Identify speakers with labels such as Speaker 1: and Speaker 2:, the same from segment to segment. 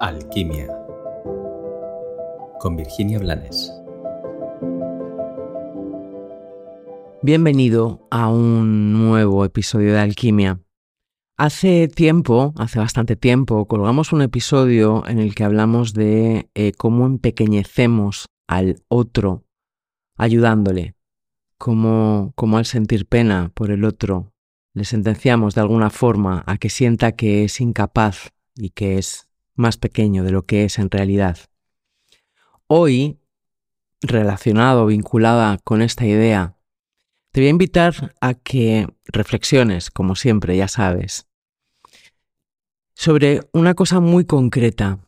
Speaker 1: Alquimia con Virginia Blanes.
Speaker 2: Bienvenido a un nuevo episodio de Alquimia. Hace tiempo, hace bastante tiempo, colgamos un episodio en el que hablamos de eh, cómo empequeñecemos al otro ayudándole, cómo, cómo al sentir pena por el otro le sentenciamos de alguna forma a que sienta que es incapaz y que es más pequeño de lo que es en realidad. Hoy, relacionado, vinculada con esta idea, te voy a invitar a que reflexiones, como siempre, ya sabes, sobre una cosa muy concreta.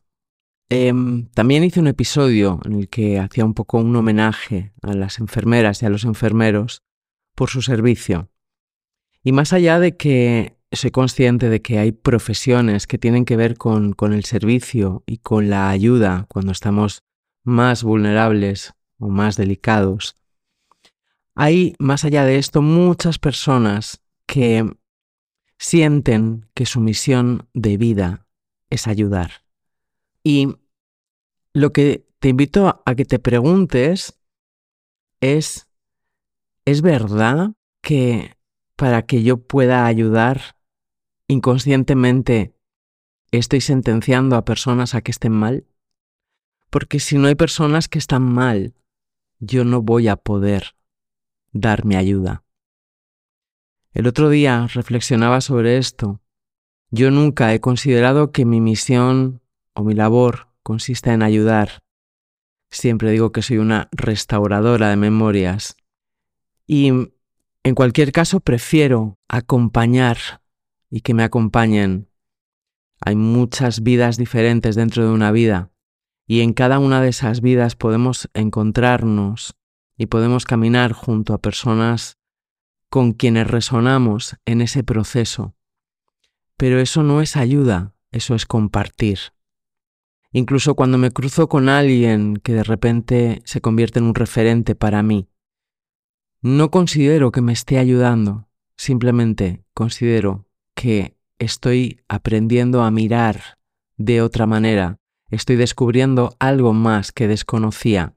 Speaker 2: Em, también hice un episodio en el que hacía un poco un homenaje a las enfermeras y a los enfermeros por su servicio. Y más allá de que soy consciente de que hay profesiones que tienen que ver con, con el servicio y con la ayuda cuando estamos más vulnerables o más delicados. Hay, más allá de esto, muchas personas que sienten que su misión de vida es ayudar. Y lo que te invito a que te preguntes es, ¿es verdad que para que yo pueda ayudar inconscientemente estoy sentenciando a personas a que estén mal? Porque si no hay personas que están mal, yo no voy a poder dar mi ayuda. El otro día reflexionaba sobre esto. Yo nunca he considerado que mi misión o mi labor consista en ayudar. Siempre digo que soy una restauradora de memorias. Y en cualquier caso prefiero acompañar y que me acompañen. Hay muchas vidas diferentes dentro de una vida y en cada una de esas vidas podemos encontrarnos y podemos caminar junto a personas con quienes resonamos en ese proceso. Pero eso no es ayuda, eso es compartir. Incluso cuando me cruzo con alguien que de repente se convierte en un referente para mí, no considero que me esté ayudando, simplemente considero que estoy aprendiendo a mirar de otra manera, estoy descubriendo algo más que desconocía.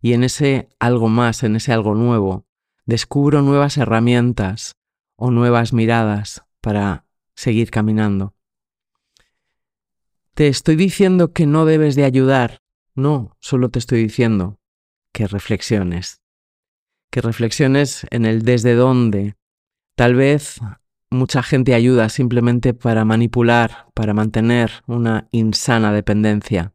Speaker 2: Y en ese algo más, en ese algo nuevo, descubro nuevas herramientas o nuevas miradas para seguir caminando. ¿Te estoy diciendo que no debes de ayudar? No, solo te estoy diciendo que reflexiones. Que reflexiones en el desde dónde. Tal vez mucha gente ayuda simplemente para manipular, para mantener una insana dependencia.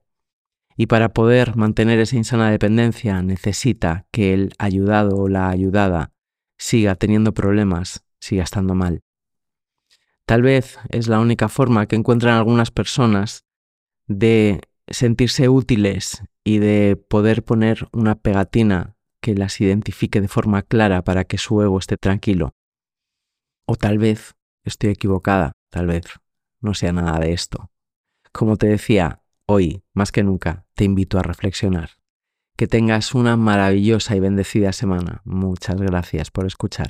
Speaker 2: Y para poder mantener esa insana dependencia necesita que el ayudado o la ayudada siga teniendo problemas, siga estando mal. Tal vez es la única forma que encuentran algunas personas de sentirse útiles y de poder poner una pegatina que las identifique de forma clara para que su ego esté tranquilo. O tal vez estoy equivocada, tal vez no sea nada de esto. Como te decía, hoy, más que nunca, te invito a reflexionar. Que tengas una maravillosa y bendecida semana. Muchas gracias por escuchar.